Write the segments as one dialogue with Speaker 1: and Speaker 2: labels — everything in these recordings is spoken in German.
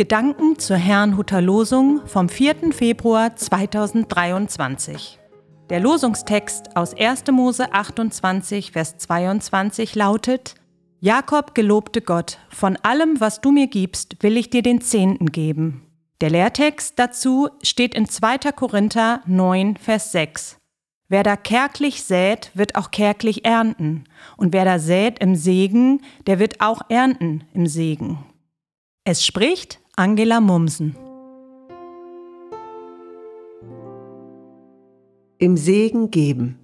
Speaker 1: Gedanken zur Herrnhuter Losung vom 4. Februar 2023. Der Losungstext aus 1. Mose 28, Vers 22 lautet: Jakob gelobte Gott, von allem, was du mir gibst, will ich dir den Zehnten geben. Der Lehrtext dazu steht in 2. Korinther 9, Vers 6. Wer da kärglich sät, wird auch kärglich ernten. Und wer da sät im Segen, der wird auch ernten im Segen. Es spricht Angela Mumsen.
Speaker 2: Im Segen geben.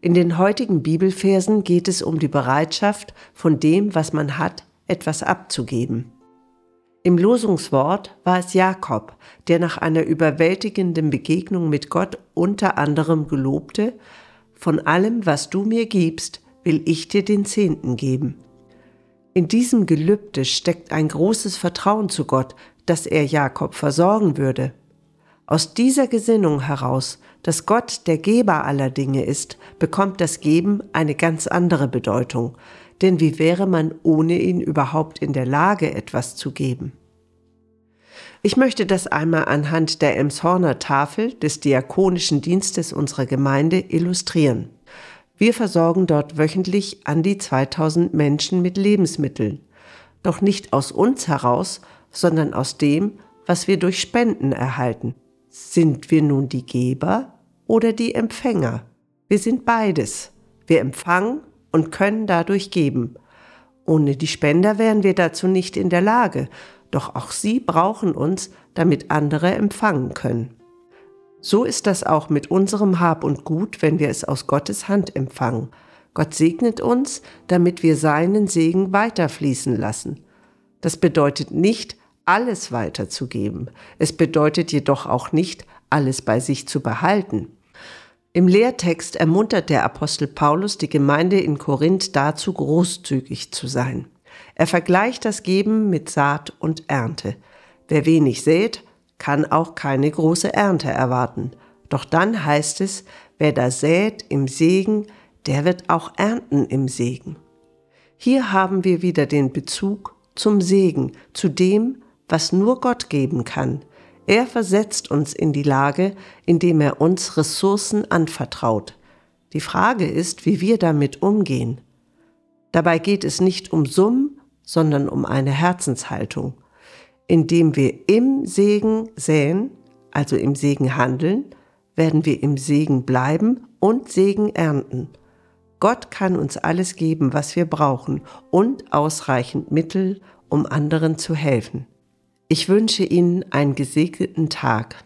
Speaker 2: In den heutigen Bibelversen geht es um die Bereitschaft, von dem, was man hat, etwas abzugeben. Im Losungswort war es Jakob, der nach einer überwältigenden Begegnung mit Gott unter anderem gelobte, von allem, was du mir gibst, will ich dir den Zehnten geben. In diesem Gelübde steckt ein großes Vertrauen zu Gott, dass er Jakob versorgen würde. Aus dieser Gesinnung heraus, dass Gott der Geber aller Dinge ist, bekommt das Geben eine ganz andere Bedeutung, denn wie wäre man ohne ihn überhaupt in der Lage, etwas zu geben? Ich möchte das einmal anhand der Emshorner Tafel des diakonischen Dienstes unserer Gemeinde illustrieren. Wir versorgen dort wöchentlich an die 2000 Menschen mit Lebensmitteln. Doch nicht aus uns heraus, sondern aus dem, was wir durch Spenden erhalten. Sind wir nun die Geber oder die Empfänger? Wir sind beides. Wir empfangen und können dadurch geben. Ohne die Spender wären wir dazu nicht in der Lage, doch auch sie brauchen uns, damit andere empfangen können. So ist das auch mit unserem Hab und Gut, wenn wir es aus Gottes Hand empfangen. Gott segnet uns, damit wir seinen Segen weiterfließen lassen. Das bedeutet nicht, alles weiterzugeben. Es bedeutet jedoch auch nicht, alles bei sich zu behalten. Im Lehrtext ermuntert der Apostel Paulus die Gemeinde in Korinth dazu, großzügig zu sein. Er vergleicht das Geben mit Saat und Ernte. Wer wenig sät, kann auch keine große Ernte erwarten. Doch dann heißt es, wer da sät im Segen, der wird auch ernten im Segen. Hier haben wir wieder den Bezug zum Segen, zu dem, was nur Gott geben kann, er versetzt uns in die Lage, indem er uns Ressourcen anvertraut. Die Frage ist, wie wir damit umgehen. Dabei geht es nicht um Summen, sondern um eine Herzenshaltung. Indem wir im Segen säen, also im Segen handeln, werden wir im Segen bleiben und Segen ernten. Gott kann uns alles geben, was wir brauchen und ausreichend Mittel, um anderen zu helfen. Ich wünsche Ihnen einen gesegneten Tag.